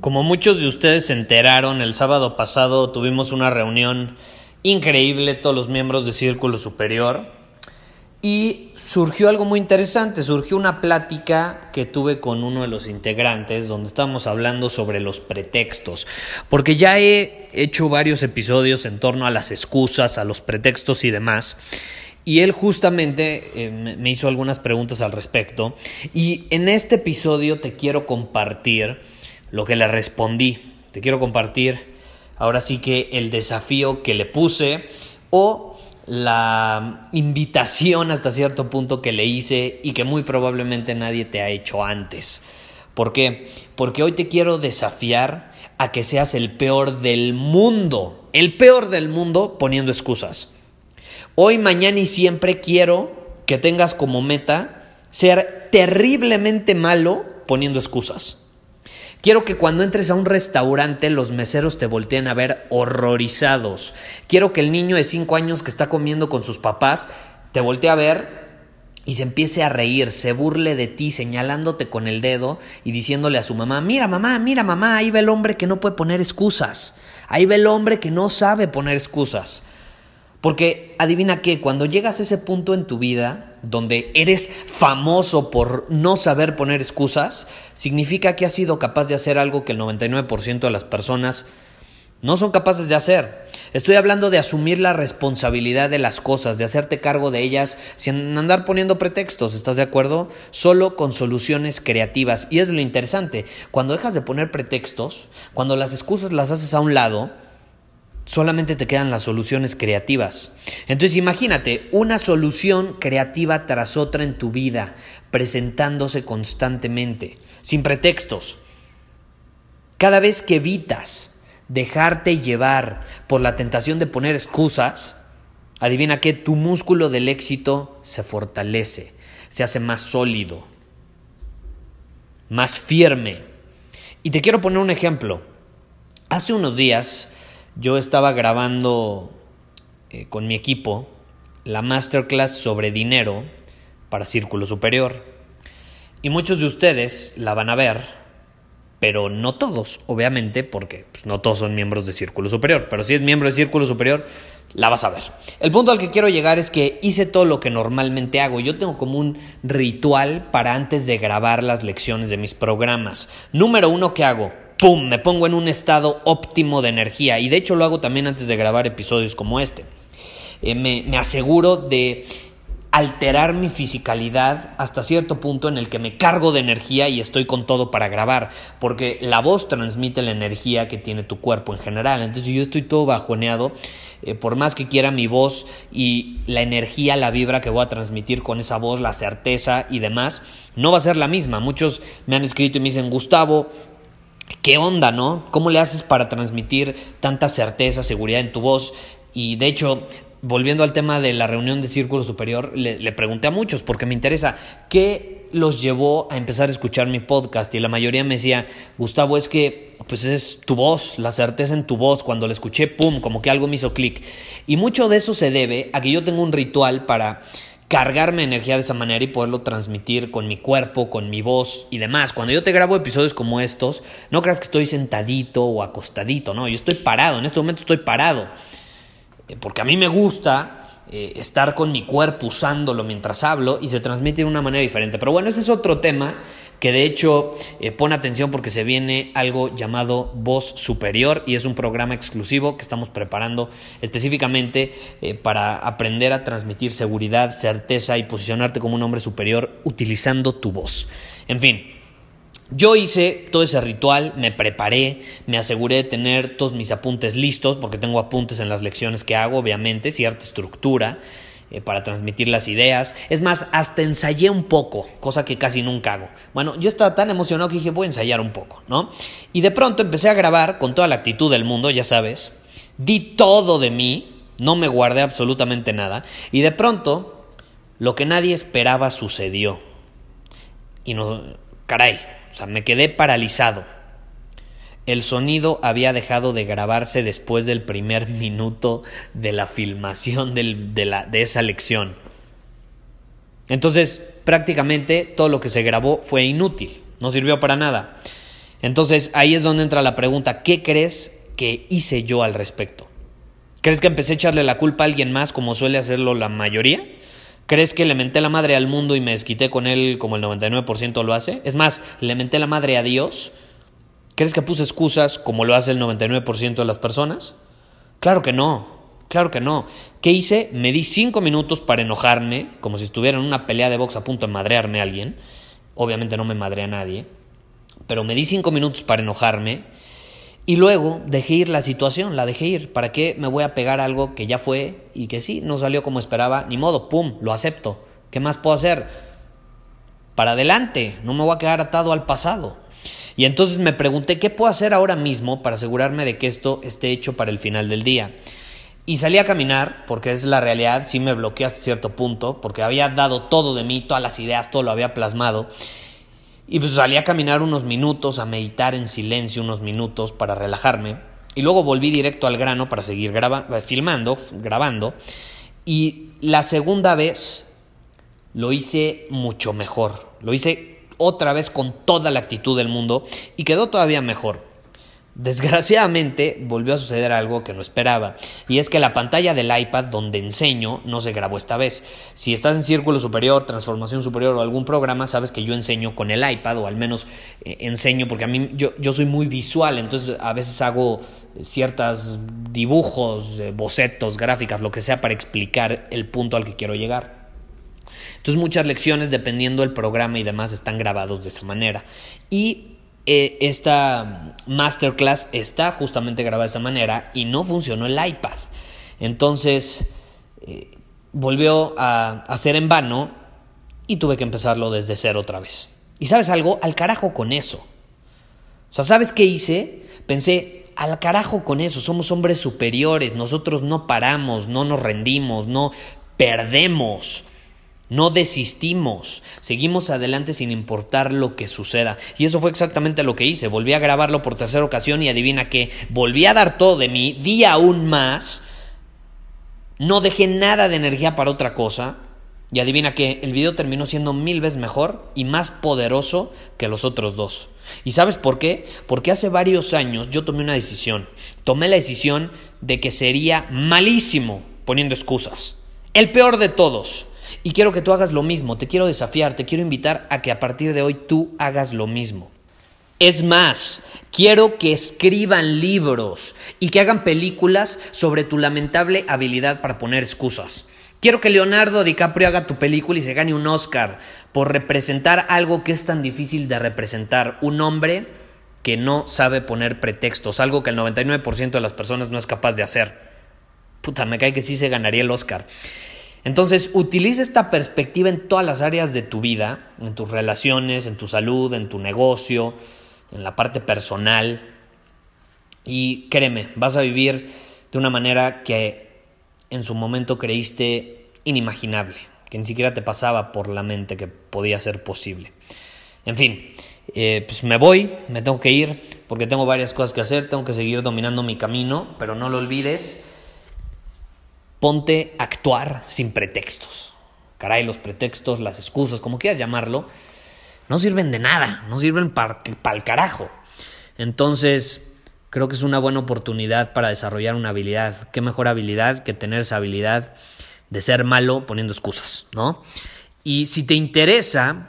Como muchos de ustedes se enteraron, el sábado pasado tuvimos una reunión increíble, todos los miembros de Círculo Superior, y surgió algo muy interesante, surgió una plática que tuve con uno de los integrantes donde estábamos hablando sobre los pretextos, porque ya he hecho varios episodios en torno a las excusas, a los pretextos y demás. Y él justamente eh, me hizo algunas preguntas al respecto. Y en este episodio te quiero compartir lo que le respondí. Te quiero compartir ahora sí que el desafío que le puse o la invitación hasta cierto punto que le hice y que muy probablemente nadie te ha hecho antes. ¿Por qué? Porque hoy te quiero desafiar a que seas el peor del mundo, el peor del mundo poniendo excusas. Hoy, mañana y siempre quiero que tengas como meta ser terriblemente malo poniendo excusas. Quiero que cuando entres a un restaurante los meseros te volteen a ver horrorizados. Quiero que el niño de 5 años que está comiendo con sus papás te voltee a ver y se empiece a reír, se burle de ti señalándote con el dedo y diciéndole a su mamá, mira mamá, mira mamá, ahí ve el hombre que no puede poner excusas, ahí ve el hombre que no sabe poner excusas. Porque adivina qué, cuando llegas a ese punto en tu vida donde eres famoso por no saber poner excusas, significa que has sido capaz de hacer algo que el 99% de las personas no son capaces de hacer. Estoy hablando de asumir la responsabilidad de las cosas, de hacerte cargo de ellas sin andar poniendo pretextos, ¿estás de acuerdo? Solo con soluciones creativas. Y es lo interesante, cuando dejas de poner pretextos, cuando las excusas las haces a un lado, solamente te quedan las soluciones creativas. Entonces imagínate una solución creativa tras otra en tu vida, presentándose constantemente, sin pretextos. Cada vez que evitas dejarte llevar por la tentación de poner excusas, adivina que tu músculo del éxito se fortalece, se hace más sólido, más firme. Y te quiero poner un ejemplo. Hace unos días yo estaba grabando eh, con mi equipo la masterclass sobre dinero para Círculo Superior. Y muchos de ustedes la van a ver, pero no todos, obviamente, porque pues, no todos son miembros de Círculo Superior. Pero si es miembro de Círculo Superior, la vas a ver. El punto al que quiero llegar es que hice todo lo que normalmente hago. Yo tengo como un ritual para antes de grabar las lecciones de mis programas. Número uno, ¿qué hago? ¡Pum! Me pongo en un estado óptimo de energía. Y de hecho lo hago también antes de grabar episodios como este. Eh, me, aseguro de alterar mi fisicalidad hasta cierto punto en el que me cargo de energía y estoy con todo para grabar, porque la voz transmite la energía que tiene tu cuerpo en general. Entonces yo estoy todo bajoneado, eh, por más que quiera mi voz y la energía, la vibra que voy a transmitir con esa voz, la certeza y demás, no va a ser la misma. Muchos me han escrito y me dicen, Gustavo, ¿Qué onda, no? ¿Cómo le haces para transmitir tanta certeza, seguridad en tu voz? Y de hecho, volviendo al tema de la reunión de Círculo Superior, le, pregunté a muchos porque me interesa qué los llevó a empezar a escuchar mi podcast y la mayoría me decía, Gustavo, es que pues es tu voz, la certeza en tu voz, cuando la escuché, ¡pum!, como que algo me hizo clic. Y mucho de eso se debe a que yo tengo un ritual para cargarme energía de esa manera y poderlo transmitir con mi cuerpo, con mi voz y demás. Cuando yo te grabo episodios como estos, no creas que estoy sentadito o acostadito, no, yo estoy parado, en este momento estoy parado, eh, porque a mí me gusta eh, estar con mi cuerpo usándolo mientras hablo y se transmite de una manera diferente. Pero bueno, ese es otro tema que de hecho eh, pone atención porque se viene algo llamado Voz Superior y es un programa exclusivo que estamos preparando específicamente eh, para aprender a transmitir seguridad, certeza y posicionarte como un hombre superior utilizando tu voz. En fin, yo hice todo ese ritual, me preparé, me aseguré de tener todos mis apuntes listos, porque tengo apuntes en las lecciones que hago, obviamente, cierta estructura eh, para transmitir las ideas. Es más, hasta ensayé un poco, cosa que casi nunca hago. Bueno, yo estaba tan emocionado que dije, voy a ensayar un poco, ¿no? Y de pronto empecé a grabar con toda la actitud del mundo, ya sabes. Di todo de mí, no me guardé absolutamente nada. Y de pronto, lo que nadie esperaba sucedió. Y no, caray, o sea, me quedé paralizado. El sonido había dejado de grabarse después del primer minuto de la filmación de, de esa lección. Entonces, prácticamente todo lo que se grabó fue inútil, no sirvió para nada. Entonces, ahí es donde entra la pregunta, ¿qué crees que hice yo al respecto? ¿Crees que empecé a echarle la culpa a alguien más como suele hacerlo la mayoría? ¿Crees que le menté la madre al mundo y me desquité con él como el 99% lo hace? Es más, le menté la madre a Dios. ¿Crees que puse excusas como lo hace el 99% de las personas? Claro que no, claro que no. ¿Qué hice? Me di cinco minutos para enojarme, como si estuviera en una pelea de box a punto de madrearme a alguien. Obviamente no me madré a nadie, pero me di cinco minutos para enojarme y luego dejé ir la situación, la dejé ir. ¿Para qué me voy a pegar algo que ya fue y que sí, no salió como esperaba? Ni modo, pum, lo acepto. ¿Qué más puedo hacer? Para adelante, no me voy a quedar atado al pasado. Y entonces me pregunté, ¿qué puedo hacer ahora mismo para asegurarme de que esto esté hecho para el final del día? Y salí a caminar, porque es la realidad, sí me bloqueé hasta cierto punto, porque había dado todo de mí, todas las ideas, todo lo había plasmado. Y pues salí a caminar unos minutos, a meditar en silencio unos minutos para relajarme. Y luego volví directo al grano para seguir eh, filmando, grabando. Y la segunda vez lo hice mucho mejor. Lo hice otra vez con toda la actitud del mundo y quedó todavía mejor. Desgraciadamente volvió a suceder algo que no esperaba, y es que la pantalla del iPad donde enseño no se grabó esta vez. Si estás en Círculo Superior, Transformación Superior o algún programa, sabes que yo enseño con el iPad, o al menos eh, enseño, porque a mí yo, yo, soy muy visual, entonces a veces hago ciertos dibujos, eh, bocetos, gráficas, lo que sea, para explicar el punto al que quiero llegar. Entonces muchas lecciones, dependiendo del programa y demás, están grabados de esa manera. Y eh, esta masterclass está justamente grabada de esa manera y no funcionó el iPad. Entonces eh, volvió a, a ser en vano y tuve que empezarlo desde cero otra vez. Y sabes algo, al carajo con eso. O sea, ¿sabes qué hice? Pensé, al carajo con eso, somos hombres superiores, nosotros no paramos, no nos rendimos, no perdemos. No desistimos, seguimos adelante sin importar lo que suceda. Y eso fue exactamente lo que hice. Volví a grabarlo por tercera ocasión y adivina que volví a dar todo de mí, di aún más, no dejé nada de energía para otra cosa. Y adivina que el video terminó siendo mil veces mejor y más poderoso que los otros dos. ¿Y sabes por qué? Porque hace varios años yo tomé una decisión. Tomé la decisión de que sería malísimo poniendo excusas. El peor de todos. Y quiero que tú hagas lo mismo, te quiero desafiar, te quiero invitar a que a partir de hoy tú hagas lo mismo. Es más, quiero que escriban libros y que hagan películas sobre tu lamentable habilidad para poner excusas. Quiero que Leonardo DiCaprio haga tu película y se gane un Oscar por representar algo que es tan difícil de representar. Un hombre que no sabe poner pretextos, algo que el 99% de las personas no es capaz de hacer. Puta, me cae que sí se ganaría el Oscar. Entonces, utiliza esta perspectiva en todas las áreas de tu vida, en tus relaciones, en tu salud, en tu negocio, en la parte personal. Y créeme, vas a vivir de una manera que en su momento creíste inimaginable, que ni siquiera te pasaba por la mente que podía ser posible. En fin, eh, pues me voy, me tengo que ir porque tengo varias cosas que hacer, tengo que seguir dominando mi camino, pero no lo olvides Ponte a actuar sin pretextos. Caray, los pretextos, las excusas, como quieras llamarlo, no sirven de nada, no sirven para el carajo. Entonces, creo que es una buena oportunidad para desarrollar una habilidad. ¿Qué mejor habilidad que tener esa habilidad de ser malo poniendo excusas, ¿no? Y si te interesa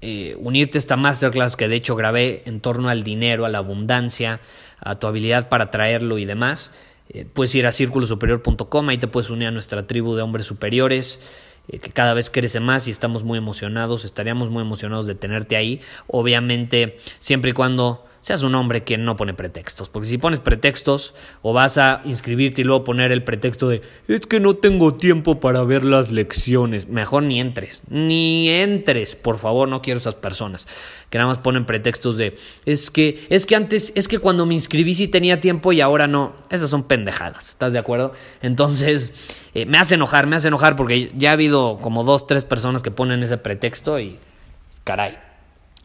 eh, unirte a esta masterclass que de hecho grabé en torno al dinero, a la abundancia, a tu habilidad para traerlo y demás, eh, puedes ir a círculosuperior.com, ahí te puedes unir a nuestra tribu de hombres superiores. Eh, que cada vez crece más y estamos muy emocionados, estaríamos muy emocionados de tenerte ahí, obviamente siempre y cuando seas un hombre que no pone pretextos. Porque si pones pretextos o vas a inscribirte y luego poner el pretexto de es que no tengo tiempo para ver las lecciones, mejor ni entres, ni entres, por favor, no quiero esas personas que nada más ponen pretextos de es que es que antes es que cuando me inscribí sí tenía tiempo y ahora no. Esas son pendejadas, ¿estás de acuerdo? Entonces, eh, me hace enojar, me hace enojar porque ya ha habido como dos, tres personas que ponen ese pretexto y caray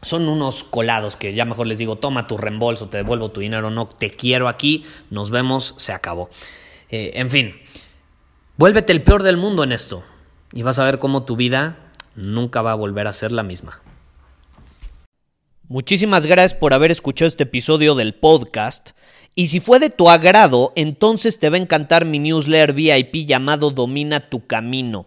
son unos colados que ya mejor les digo, toma tu reembolso, te devuelvo tu dinero, no te quiero aquí, nos vemos, se acabó. Eh, en fin, vuélvete el peor del mundo en esto y vas a ver cómo tu vida nunca va a volver a ser la misma. Muchísimas gracias por haber escuchado este episodio del podcast. Y si fue de tu agrado, entonces te va a encantar mi newsletter VIP llamado Domina tu Camino.